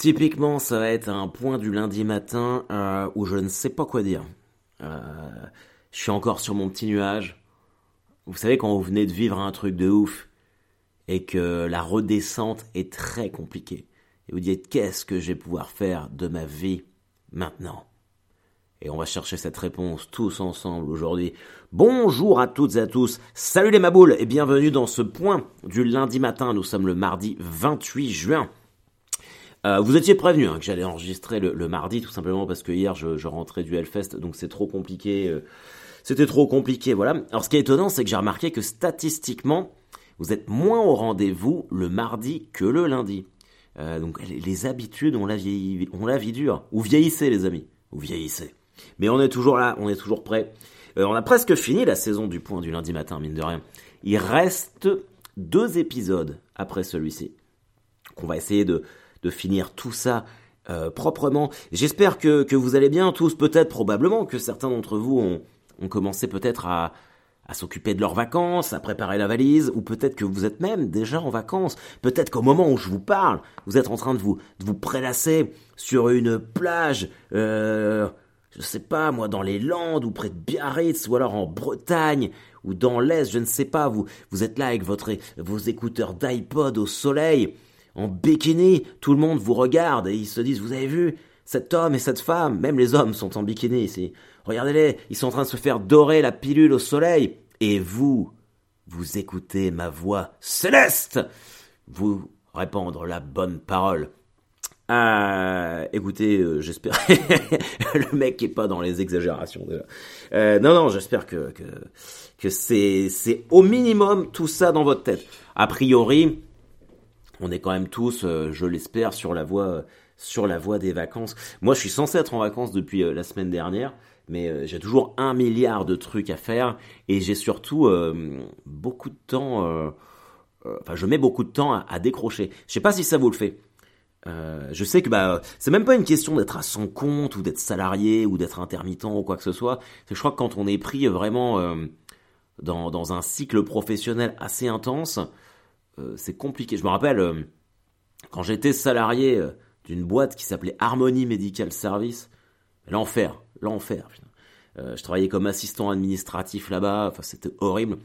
Typiquement, ça va être un point du lundi matin euh, où je ne sais pas quoi dire. Euh, je suis encore sur mon petit nuage. Vous savez quand vous venez de vivre un truc de ouf et que la redescente est très compliquée. Et vous dites qu'est-ce que je vais pouvoir faire de ma vie maintenant? Et on va chercher cette réponse tous ensemble aujourd'hui. Bonjour à toutes et à tous. Salut les maboules et bienvenue dans ce point du lundi matin. Nous sommes le mardi 28 juin. Euh, vous étiez prévenu hein, que j'allais enregistrer le, mardi, tout simplement parce que hier je, rentrais du Hellfest, donc c'est trop compliqué. Euh, c'était trop compliqué, voilà. Alors ce qui est étonnant, c'est que j'ai remarqué que statistiquement, vous êtes moins au rendez-vous le mardi que le lundi. Euh, donc les, habitudes, on la, vie dure. Ou vieillissez les amis, ou vieillissez. Mais on est toujours là, on est toujours prêt. on a presque fini la saison du point du lundi matin, mine de rien. Il reste deux épisodes après celui-ci. Qu'on va essayer de, de finir tout ça euh, proprement. J'espère que, que, vous allez bien tous, peut-être probablement que certains d'entre vous ont, ont commencé peut-être à, à s'occuper de leurs vacances, à préparer la valise, ou peut-être que vous êtes même déjà en vacances. Peut-être qu'au moment où je vous parle, vous êtes en train de vous, de vous prélasser sur une plage, euh, je sais pas moi, dans les Landes, ou près de Biarritz, ou alors en Bretagne, ou dans l'Est, je ne sais pas, vous, vous êtes là avec votre, vos écouteurs d'iPod au soleil, en bikini, tout le monde vous regarde et ils se disent, vous avez vu, cet homme et cette femme, même les hommes sont en bikini ici. Regardez-les, ils sont en train de se faire dorer la pilule au soleil. Et vous, vous écoutez ma voix céleste, vous répandre la bonne parole. Ah, écoutez, euh, j'espère le mec est pas dans les exagérations déjà. Euh, non, non, j'espère que que, que c'est au minimum tout ça dans votre tête. A priori, on est quand même tous, euh, je l'espère, sur la voie sur la voie des vacances. Moi, je suis censé être en vacances depuis euh, la semaine dernière, mais euh, j'ai toujours un milliard de trucs à faire et j'ai surtout beaucoup de temps. Enfin, je mets beaucoup de temps à, décrocher. Je sais pas si ça vous le fait. je sais que bah c'est même pas une question d'être à son compte ou d'être salarié ou d'être intermittent ou quoi que ce soit. Je crois que quand on est pris vraiment dans, dans un cycle professionnel assez intense, c'est compliqué. Je me rappelle, euh, quand j'étais salarié euh, d'une boîte qui s'appelait Harmony Medical Service, l'enfer, l'enfer. je travaillais comme assistant administratif là-bas, enfin c'était horrible.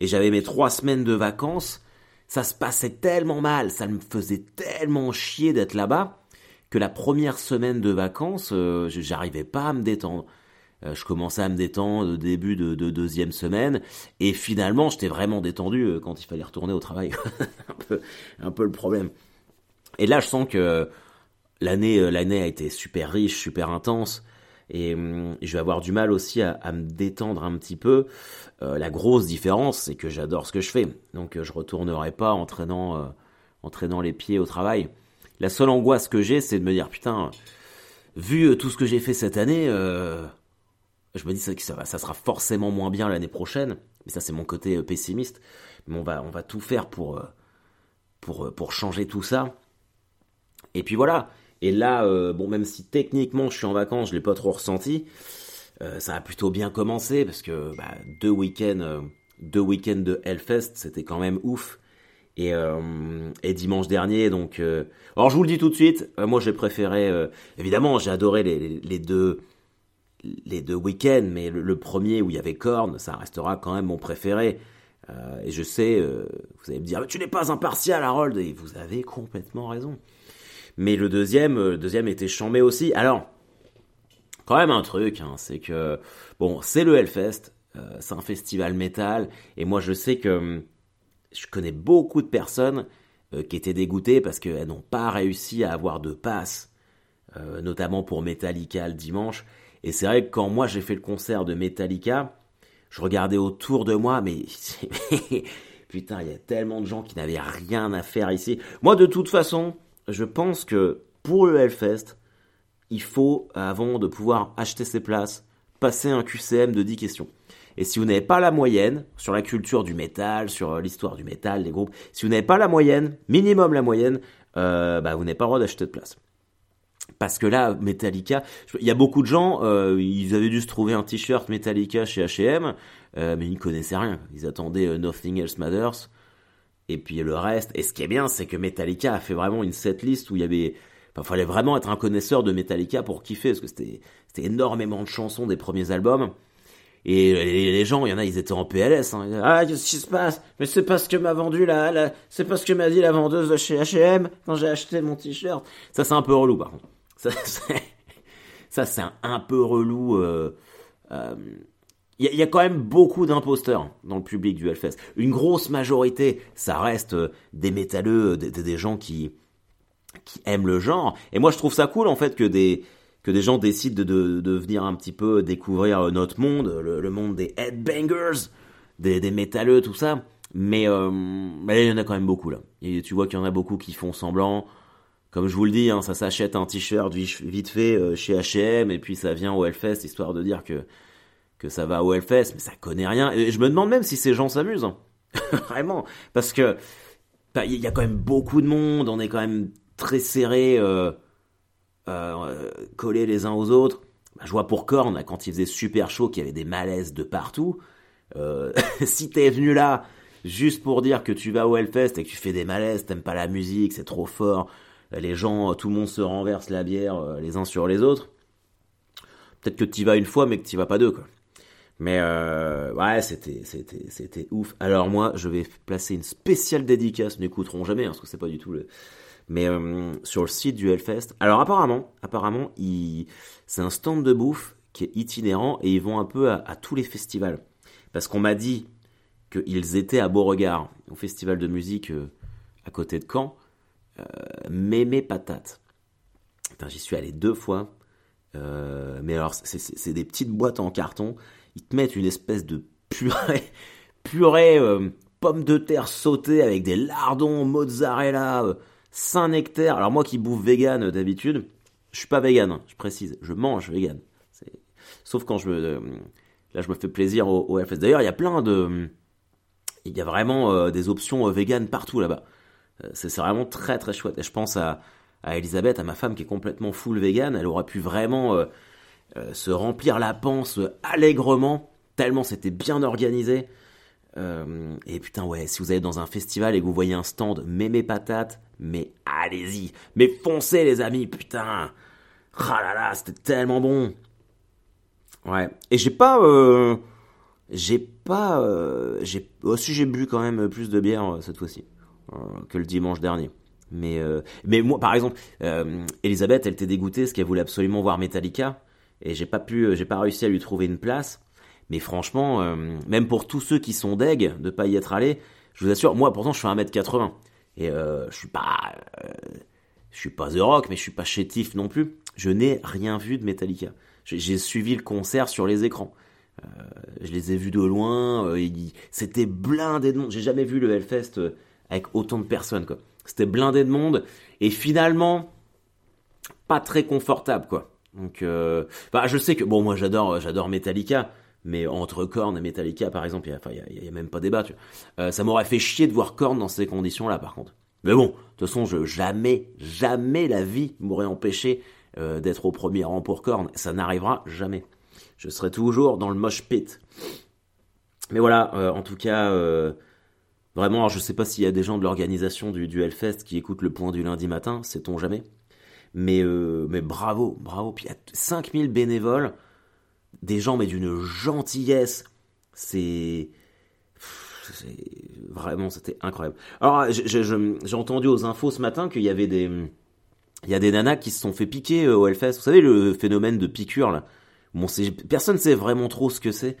Et j'avais mes trois semaines de vacances. Ça se passait tellement mal, ça me faisait tellement chier d'être là-bas que la première semaine de vacances, j'arrivais pas à me détendre. Euh, je commençais à me détendre au début de, deuxième semaine et finalement j'étais vraiment détendu euh, quand il fallait retourner au travail. Un peu un peu le problème. Et là je sens que l'année euh, a été super riche super intense et hum, je vais avoir du mal aussi à, me détendre un petit peu. La grosse différence c'est que j'adore ce que je fais. Donc je retournerai pas en traînant les pieds au travail. La seule angoisse que j'ai c'est de me dire putain vu tout ce que j'ai fait cette année je me dis que ça, sera forcément moins bien l'année prochaine, mais ça c'est mon côté euh, pessimiste. Mais on va, on va tout faire pour, euh, pour, euh, pour changer tout ça. Et puis voilà. Et là, bon, même si techniquement je suis en vacances, je l'ai pas trop ressenti, ça a plutôt bien commencé parce que bah, deux week-ends, week-ends de Hellfest, c'était quand même ouf. Et, dimanche dernier, donc, alors je vous le dis tout de suite, moi j'ai préféré, évidemment, j'ai adoré les deux les deux week-ends, mais le, premier où il y avait Korn, ça restera quand même mon préféré. Euh, et je sais, euh, vous allez me dire, tu n'es pas impartial, Harold, et vous avez complètement raison. Mais le deuxième, euh, le deuxième était chambé aussi. Alors, quand même un truc, hein, c'est que, bon, c'est le Hellfest, c'est un festival métal, et moi je sais que hum, je connais beaucoup de personnes qui étaient dégoûtées parce qu'elles n'ont pas réussi à avoir de passe, notamment pour Metallica le dimanche. Et c'est vrai que quand moi j'ai fait le concert de Metallica, je regardais autour de moi, mais putain, il y a tellement de gens qui n'avaient rien à faire ici. Moi, de toute façon, je pense que pour le Hellfest, il faut, avant de pouvoir acheter ses places, passer un QCM de 10 questions. Et si vous n'avez pas la moyenne sur la culture du métal, sur l'histoire du métal, les groupes, si vous n'avez pas la moyenne, minimum la moyenne, euh, bah, vous n'avez pas le droit d'acheter de place. Parce que là, Metallica, il y a beaucoup de gens, euh, ils avaient dû se trouver un t-shirt Metallica chez H&M, mais ils ne connaissaient rien. Ils attendaient euh, Nothing Else Matters, et puis le reste. Et ce qui est bien, c'est que Metallica a fait vraiment une setlist où il y avait, Enfin, fallait vraiment être un connaisseur de Metallica pour kiffer, parce que c'était énormément de chansons des premiers albums. Et les, gens, il y en a, ils étaient en PLS. Hein. Ah, qu'est-ce qui se passe? Mais c'est pas ce que m'a vendu là, c'est pas ce que m'a dit la vendeuse de chez H&M quand j'ai acheté mon t-shirt. Ça, c'est un peu relou, par contre. Ça, c'est un, peu relou. Euh, euh, il y, a quand même beaucoup d'imposteurs dans le public du Hellfest. Une grosse majorité, ça reste euh, des métalleux, des, gens qui, aiment le genre. Et moi, je trouve ça cool, en fait, que des, gens décident de, venir un petit peu découvrir notre monde, le, monde des headbangers, des, des métalleux, tout ça. Mais, il y en a quand même beaucoup, là. Tu vois qu'il y en a beaucoup qui font semblant comme je vous le dis, hein, ça s'achète un t-shirt vite fait euh, chez H&M et puis ça vient au Hellfest histoire de dire que que ça va au Hellfest, mais ça connaît rien. Et je me demande même si ces gens s'amusent, hein. vraiment, parce que bah, il y a quand même beaucoup de monde, on est quand même très serrés, euh, euh, collés les uns aux autres. Bah, je vois pour Korn, quand il faisait super chaud, qu'il y avait des malaises de partout. si t'es venu là juste pour dire que tu vas au Hellfest et que tu fais des malaises, t'aimes pas la musique, c'est trop fort, les gens, tout le monde se renverse la bière euh, les uns sur les autres. Peut-être que tu vas une fois, mais que tu vas pas deux. Mais euh, ouais, c'était, c'était, c'était ouf. Alors moi, je vais placer une spéciale dédicace, n'écouteront jamais, hein, parce que c'est pas du tout le. Mais euh, sur le site du Hellfest. Alors apparemment, apparemment, c'est un stand de bouffe qui est itinérant et ils vont un peu à tous les festivals. Parce qu'on m'a dit qu'ils étaient à Beauregard, au festival de musique à côté de Caen. Euh, mémé patate. J'y suis allé deux fois. Euh, mais alors, c'est des petites boîtes en carton. Ils te mettent une espèce de purée, purée euh, pommes de terre sautées avec des lardons, mozzarella, saint nectaire. Alors moi qui bouffe vegan d'habitude, je suis pas vegan, hein, je précise, je mange vegan. Sauf quand je me, là je me fais plaisir au, au FS. D'ailleurs, il y a plein de, il y a vraiment des options vegan partout là-bas. Euh, c'est vraiment très très chouette. Et je pense à, à Elisabeth, à ma femme qui est complètement full vegan, elle aurait pu vraiment euh, euh, se remplir la panse allègrement, tellement c'était bien organisé. et putain, ouais, si vous allez dans un festival et que vous voyez un stand mémé patates, mais allez-y, mais foncez les amis, putain. Ah là là, c'était tellement bon. Ouais. Et j'ai pas, j'ai pas, j'ai aussi j'ai bu quand même plus de bière cette fois-ci. Euh, que le dimanche dernier. Mais, euh, mais moi, par exemple, euh, Elisabeth, elle était dégoûtée parce qu'elle voulait absolument voir Metallica et j'ai pas pu, j'ai pas réussi à lui trouver une place. Mais franchement, même pour tous ceux qui sont deg de pas y être allés, je vous assure, moi pourtant je suis 1m80 et je suis pas, je suis pas The Rock, mais je suis pas chétif non plus. Je n'ai rien vu de Metallica. J'ai suivi le concert sur les écrans. je les ai vus de loin. C'était blindé de monde. J'ai jamais vu le Hellfest avec autant de personnes, quoi. C'était blindé de monde, et finalement, pas très confortable, quoi. Donc, euh, bah, je sais que, bon, moi j'adore, j'adore Metallica, mais entre Korn et Metallica, par exemple, il n'y a, a, même pas débat. Euh, ça m'aurait fait chier de voir Korn dans ces conditions-là, par contre. Mais bon, de toute façon, je, jamais, jamais la vie m'aurait empêché euh, d'être au premier rang pour Korn. Ça n'arrivera jamais. Je serai toujours dans le mosh pit. Mais voilà, euh, en tout cas, euh, Vraiment, alors je sais pas s'il y a des gens de l'organisation du, du Hellfest qui écoutent le point du lundi matin, sait-on jamais. Mais, euh, mais bravo, bravo. Puis il y a 5000 bénévoles, des gens mais d'une gentillesse. C'est... Vraiment, c'était incroyable. Alors, j'ai entendu aux infos ce matin qu'il y avait des... Il y a des nanas qui se sont fait piquer euh, au Hellfest. Vous savez, le phénomène de piqûre, là. Bon, personne sait vraiment trop ce que c'est.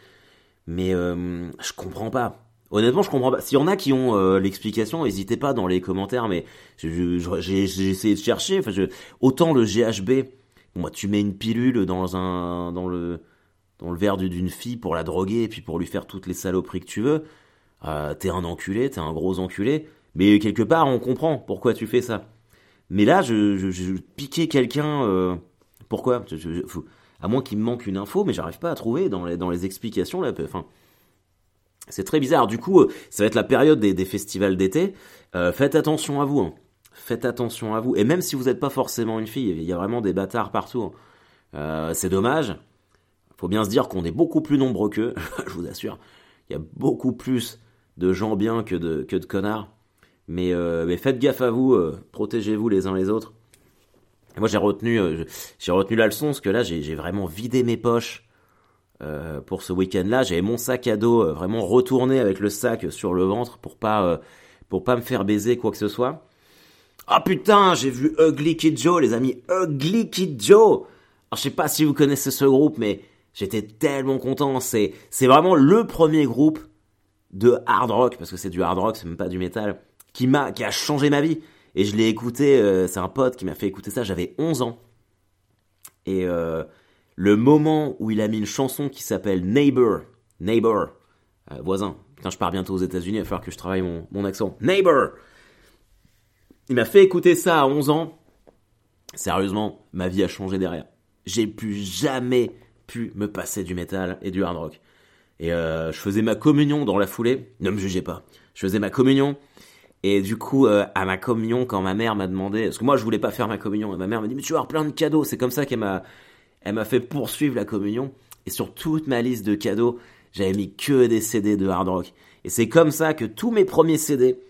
Mais euh, je comprends pas. Honnêtement, je comprends pas. S'il y en a qui ont euh, l'explication, n'hésitez pas dans les commentaires. Mais j'ai essayé de chercher. Enfin, je, autant le GHB, moi, tu mets une pilule dans un dans le dans le verre d'une fille pour la droguer et puis pour lui faire toutes les saloperies que tu veux. Euh, t'es un enculé, t'es un gros enculé. Mais quelque part, on comprend pourquoi tu fais ça. Mais là, je, je, je piquais quelqu'un. Euh, pourquoi? À moins qu'il me manque une info, mais j'arrive pas à trouver dans les dans les explications là. Enfin. C'est très bizarre. Du coup, euh, ça va être la période des, festivals d'été. Euh, faites attention à vous. Hein. Faites attention à vous. Et même si vous n'êtes pas forcément une fille, il y a vraiment des bâtards partout. Hein. Euh, c'est dommage. Faut bien se dire qu'on est beaucoup plus nombreux qu'eux. je vous assure. Il y a beaucoup plus de gens bien que de, que de connards. Mais, faites gaffe à vous. Protégez-vous les uns les autres. Moi j'ai retenu, j'ai retenu la leçon parce que là j'ai vraiment vidé mes poches euh, pour ce week-end-là. J'avais mon sac à dos euh, vraiment retourné avec le sac sur le ventre pour pas pour pas me faire baiser quoi que ce soit. Ah putain, j'ai vu Ugly Kid Joe, les amis, Ugly Kid Joe. Alors je sais pas si vous connaissez ce groupe, mais j'étais tellement content. C'est c'est vraiment le premier groupe de hard rock parce que c'est du hard rock, c'est même pas du métal, qui m'a qui a changé ma vie. Et je l'ai écouté, euh, c'est un pote qui m'a fait écouter ça, j'avais 11 ans. Et euh, le moment où il a mis une chanson qui s'appelle Neighbor, Neighbor, euh, voisin, putain je pars bientôt aux États-Unis, il va falloir que je travaille mon, mon accent, Neighbor Il m'a fait écouter ça à 11 ans. Sérieusement, ma vie a changé derrière. J'ai plus jamais pu me passer du métal et du hard rock. Et je faisais ma communion dans la foulée, ne me jugez pas. Je faisais ma communion et du coup, euh, à ma communion, quand ma mère m'a demandé, parce que moi je voulais pas faire ma communion, et ma mère m'a dit mais tu vas avoir plein de cadeaux. C'est comme ça qu'elle m'a, elle m'a fait poursuivre la communion. Et sur toute ma liste de cadeaux, j'avais mis que des CD de hard rock. Et c'est comme ça que tous mes premiers CD,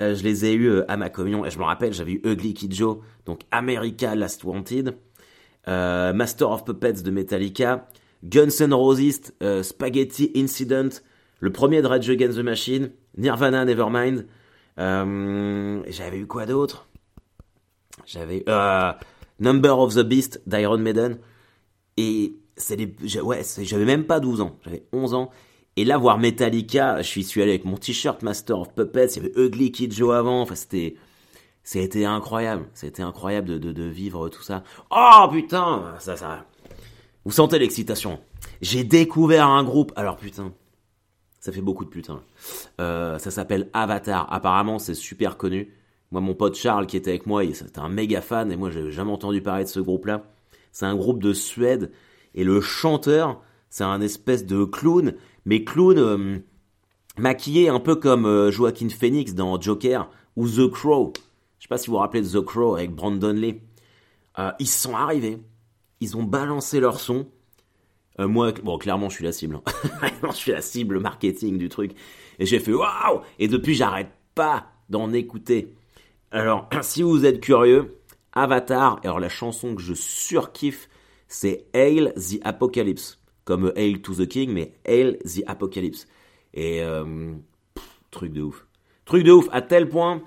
euh, je les ai eus euh, à ma communion. Et je me rappelle, j'avais eu Ugly Kid Joe, donc America Last Wanted, Master of Puppets de Metallica, Guns N' Roses, Spaghetti Incident, le premier de Rage Against the Machine, Nirvana Nevermind. Euh, j'avais eu quoi d'autre? J'avais euh, Number of the Beast d'Iron Maiden. Et c'est des, ouais, j'avais même pas 12 ans, j'avais 11 ans. Et là, voir Metallica, je suis allé avec mon t-shirt Master of Puppets, il y avait Ugly Kid Joe avant, enfin c'était, c'était incroyable, c'était incroyable de, de, vivre tout ça. Oh putain, ça, ça, vous sentez l'excitation. J'ai découvert un groupe, alors putain, ça fait beaucoup de putain. Euh, ça s'appelle Avatar. Apparemment, c'est super connu. Moi, mon pote Charles qui était avec moi, c'était un méga fan et moi, j'avais jamais entendu parler de ce groupe-là. C'est un groupe de Suède et le chanteur, c'est un espèce de clown, mais clown euh, maquillé un peu comme euh, Joaquin Phoenix dans Joker ou The Crow. Je sais pas si vous vous rappelez de The Crow avec Brandon Lee. ils sont arrivés, ils ont balancé leur son euh, moi, bon, clairement, je suis la cible. Hein. je suis la cible marketing du truc. Et j'ai fait waouh Et depuis, j'arrête pas d'en écouter. Alors, si vous êtes curieux, Avatar, alors la chanson que je surkiffe, c'est Hail the Apocalypse. Comme Hail to the King, mais Hail the Apocalypse. Et euh, truc de ouf. Truc de ouf, à tel point,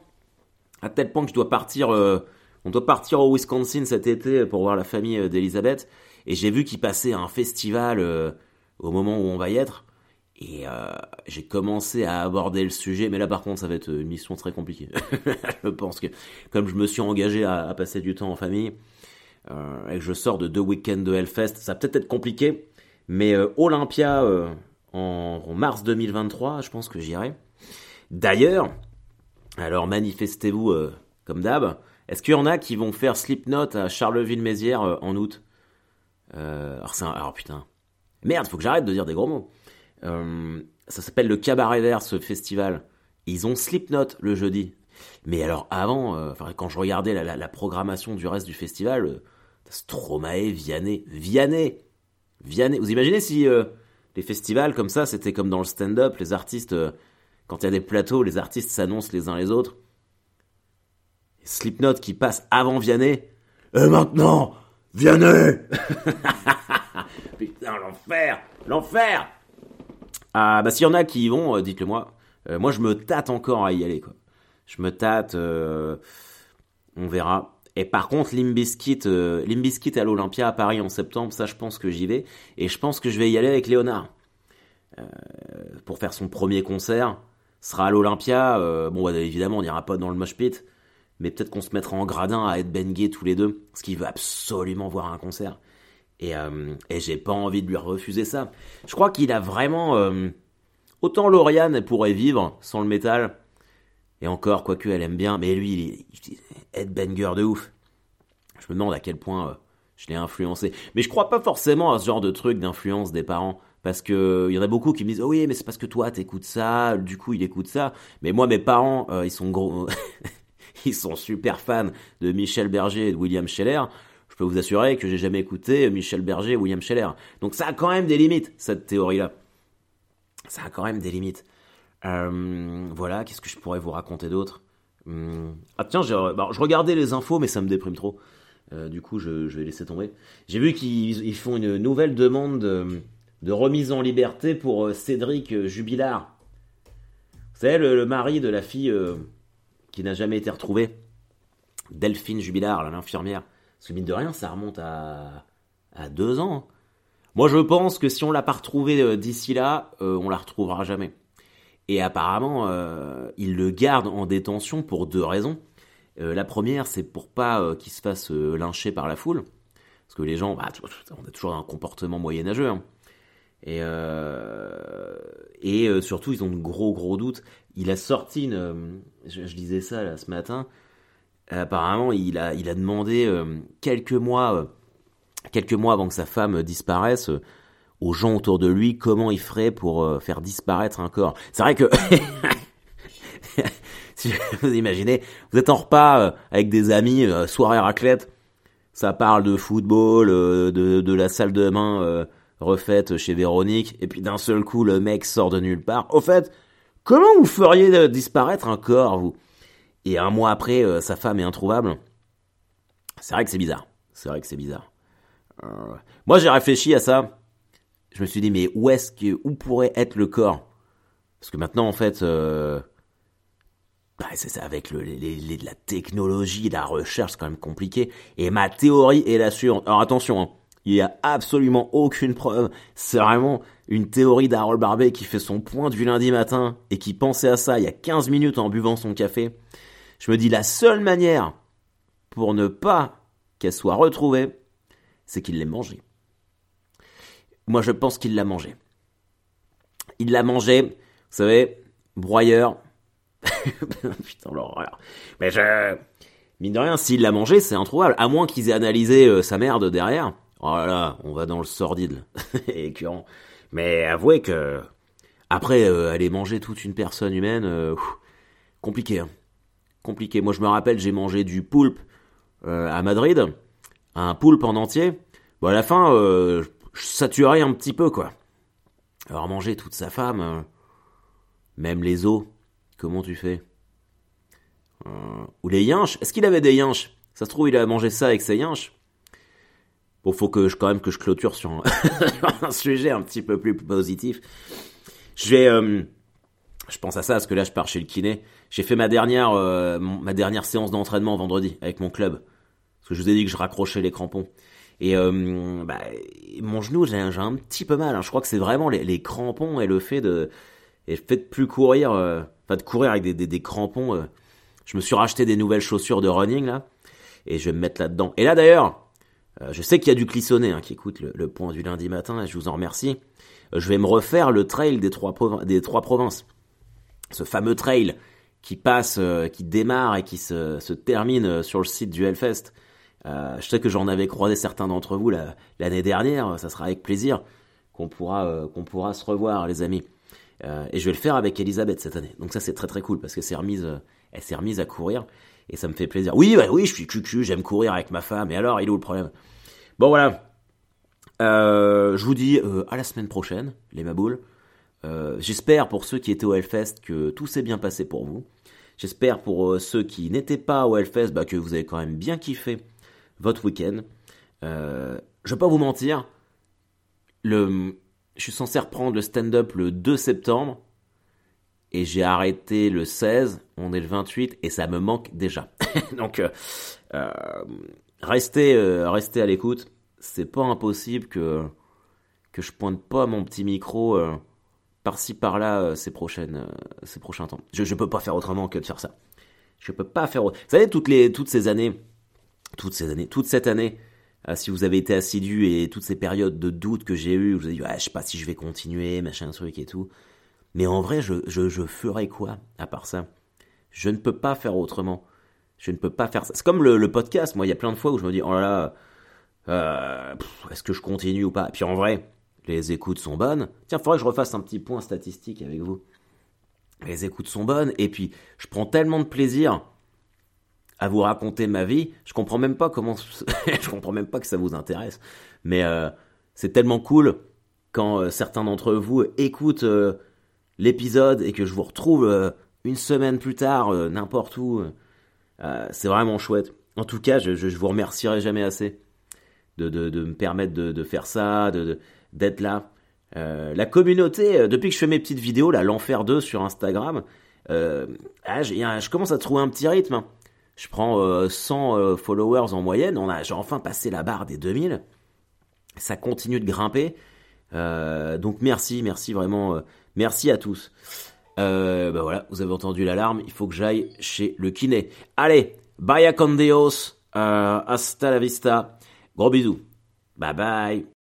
à tel point que je dois partir, euh, on doit partir au Wisconsin cet été pour voir la famille d'Elisabeth. Et j'ai vu qu'il passait un festival euh, au moment où on va y être. Et euh, j'ai commencé à aborder le sujet, mais là par contre ça va être une mission très compliquée. je pense que comme je me suis engagé à, passer du temps en famille, euh, et que je sors de deux week-ends de Hellfest, ça va peut-être être compliqué, mais Olympia en, mars 2023, je pense que j'irai. D'ailleurs, alors manifestez-vous comme d'hab, est-ce qu'il y en a qui vont faire Slipknot à Charleville-Mézières en août? Euh, alors, un, alors putain. Merde, faut que j'arrête de dire des gros mots. Euh, ça s'appelle le Cabaret Vert, ce festival. Ils ont Slipknot le jeudi. Mais alors avant, euh, quand je regardais la, programmation du reste du festival, euh, Stromae, Vianney, Vianney, Vianney. Vous imaginez si les festivals comme ça, c'était comme dans le stand-up, les artistes, quand il y a des plateaux, les artistes s'annoncent les uns les autres. Slipknot qui passe avant Vianney. Et maintenant, Vianney Putain, l'enfer L'enfer Ah, bah s'il y en a qui y vont, euh, dites-le moi. Euh, moi, je me tâte encore à y aller, quoi. Je me tâte, euh, on verra. Et par contre, Limbiskit, Limbiskit à l'Olympia à Paris en septembre, ça, je pense que j'y vais. Et je pense que je vais y aller avec Léonard. pour faire son premier concert. sera à l'Olympia. bon, bah, évidemment, on n'ira pas dans le mosh pit mais peut-être qu'on se mettra en gradin à être bengué tous les deux, parce qu'il veut absolument voir un concert. Et, euh, et j'ai pas envie de lui refuser ça. Je crois qu'il a vraiment... Euh, autant Lauriane, pourrait vivre sans le métal, et encore, quoique elle aime bien, mais lui, il est, headbanger de ouf. Je me demande à quel point euh, je l'ai influencé. Mais je crois pas forcément à ce genre de truc d'influence des parents. Parce que il y en a beaucoup qui me disent, oh oui, mais c'est parce que toi, t'écoutes ça, du coup, il écoute ça. Mais moi, mes parents, ils sont gros, ils sont super fans de Michel Berger et de William Scheller. Je peux vous assurer que j'ai jamais écouté Michel Berger et William Scheller. Donc ça a quand même des limites, cette théorie-là. Ça a quand même des limites. Euh, voilà, qu'est-ce que je pourrais vous raconter d'autre? Hum, Ah tiens, je regardais les infos, mais ça me déprime trop. du coup, je, vais laisser tomber. J'ai vu qu'ils font une nouvelle demande de, remise en liberté pour Cédric Jubilard. Vous savez, le, mari de la fille qui n'a jamais été retrouvée. Delphine Jubilard, l'infirmière. Parce que mine de rien, ça remonte à, deux ans. Moi, je pense que si on l'a pas retrouvée d'ici là, on la retrouvera jamais. Et apparemment, euh, il le garde en détention pour deux raisons. Euh, la première, c'est pour pas euh, qu'il se fasse lyncher par la foule. Parce que les gens, bah, on a toujours un comportement moyenâgeux. Hein. Et, surtout, ils ont de gros, gros doutes. Il a sorti une. Je, je disais ça là, ce matin. Apparemment, il a, il a demandé quelques mois, quelques mois avant que sa femme disparaisse aux gens autour de lui comment il ferait pour euh, faire disparaître un corps. C'est vrai que si vous imaginez, vous êtes en repas euh, avec des amis, euh, soirée raclette, ça parle de football, de, de, la salle de bain refaite chez Véronique, et puis d'un seul coup le mec sort de nulle part. Au fait, comment vous feriez disparaître un corps, vous? Et un mois après, sa femme est introuvable. C'est vrai que c'est bizarre. C'est vrai que c'est bizarre. moi j'ai réfléchi à ça je me suis dit, mais où est-ce que, où pourrait être le corps? Parce que maintenant, en fait, euh, bah, c'est avec le, les, la technologie, la recherche, c'est quand même compliqué. Et ma théorie est la suivante. Alors attention, hein, il n'y a absolument aucune preuve. C'est vraiment une théorie d'Harold Barbet qui fait son point du lundi matin et qui pensait à ça il y a 15 minutes en buvant son café. Je me dis, la seule manière pour ne pas qu'elle soit retrouvée, c'est qu'il l'ait mangée. Moi, je pense qu'il l'a mangé. Il l'a mangé, vous savez, broyeur. Putain, l'horreur. Mais je... Mine de rien, s'il l'a mangé, c'est introuvable. À moins qu'ils aient analysé euh, sa merde derrière. Oh là là, on va dans le sordide. Mais avouez que... Après, euh, aller manger toute une personne humaine, euh, compliqué. Hein. Compliqué. Moi, je me rappelle, j'ai mangé du poulpe à Madrid. Un poulpe en entier. Bon, à la fin, ça tuerait un petit peu, quoi. Alors manger toute sa femme, euh, même les os, comment tu fais? Euh, Ou les yinches? Est-ce qu'il avait des yinches? Ça se trouve, il a mangé ça avec ses yinches Bon, faut que je, quand même que je clôture sur un, sujet un petit peu plus positif. Je vais... Euh, je pense à ça parce que là, je pars chez le kiné. J'ai fait ma dernière, ma dernière séance d'entraînement vendredi avec mon club. Parce que je vous ai dit que je raccrochais les crampons. Et euh, bah, mon genou, j'ai un petit peu mal. Hein. Je crois que c'est vraiment les, crampons et le fait de, et le fait de plus courir, euh, enfin de courir avec des, des, crampons. Euh. je me suis racheté des nouvelles chaussures de running là, et je vais me mettre là-dedans. Et là d'ailleurs, je sais qu'il y a du clissonné hein, qui écoute le, point du lundi matin, et je vous en remercie. je vais me refaire le trail des trois provinces. Ce fameux trail qui passe, qui démarre et qui se, termine sur le site du Hellfest. Euh, je sais que j'en avais croisé certains d'entre vous l'année dernière. Ça sera avec plaisir qu'on pourra, euh, pourra se revoir, les amis. Euh, et je vais le faire avec Elisabeth cette année. Donc ça, c'est très très cool parce que c'est remise, elle s'est remise à courir et ça me fait plaisir. Oui, oui, je suis cucu, j'aime courir avec ma femme. Et alors, il est où le problème? Bon voilà. je vous dis à la semaine prochaine, les maboules. J'espère pour ceux qui étaient au Hellfest que tout s'est bien passé pour vous. J'espère pour ceux qui n'étaient pas au Hellfest bah, que vous avez quand même bien kiffé votre week-end. Euh, je vais pas vous mentir, je suis censé reprendre le stand-up le 2 septembre et j'ai arrêté le 16, on est le 28 et ça me manque déjà. Donc euh, euh, restez, euh, restez à l'écoute. C'est pas impossible que que je pointe pas mon petit micro par-ci par-là ces prochaines ces prochains temps. Je je peux pas faire autrement que de faire ça. Je peux pas faire. Vous savez toutes les toutes ces années toutes ces années, toute cette année, euh, si vous avez été assidu et toutes ces périodes de doute que j'ai eues, vous avez dit, je sais pas si je vais continuer, machin truc et tout. Mais en vrai, je, je, je ferai quoi à part ça? Je ne peux pas faire autrement. Je ne peux pas faire ça. C'est comme le, podcast. Moi, il y a plein de fois où je me dis, oh là là, euh, est-ce que je continue ou pas? Et puis en vrai, les écoutes sont bonnes. Tiens, faudrait que je refasse un petit point statistique avec vous. Les écoutes sont bonnes. Et puis, je prends tellement de plaisir à vous raconter ma vie. Je comprends même pas comment, je comprends même pas que ça vous intéresse. Mais euh, c'est tellement cool quand euh, certains d'entre vous écoutent euh, l'épisode et que je vous retrouve une semaine plus tard n'importe où. c'est vraiment chouette. en tout cas, je, vous remercierai jamais assez de, me permettre de, faire ça, d'être là. Euh, la communauté, euh, depuis que je fais mes petites vidéos, là, l'enfer 2 sur Instagram, euh, ah, je commence à trouver un petit rythme. Hein. Je prends 100 followers en moyenne, on a, j'ai enfin passé la barre des 2000. Ça continue de grimper. donc merci, merci vraiment, merci à tous. bah voilà, vous avez entendu l'alarme, il faut que j'aille chez le kiné. Allez, bye con Dios, hasta la vista, gros bisous, bye bye.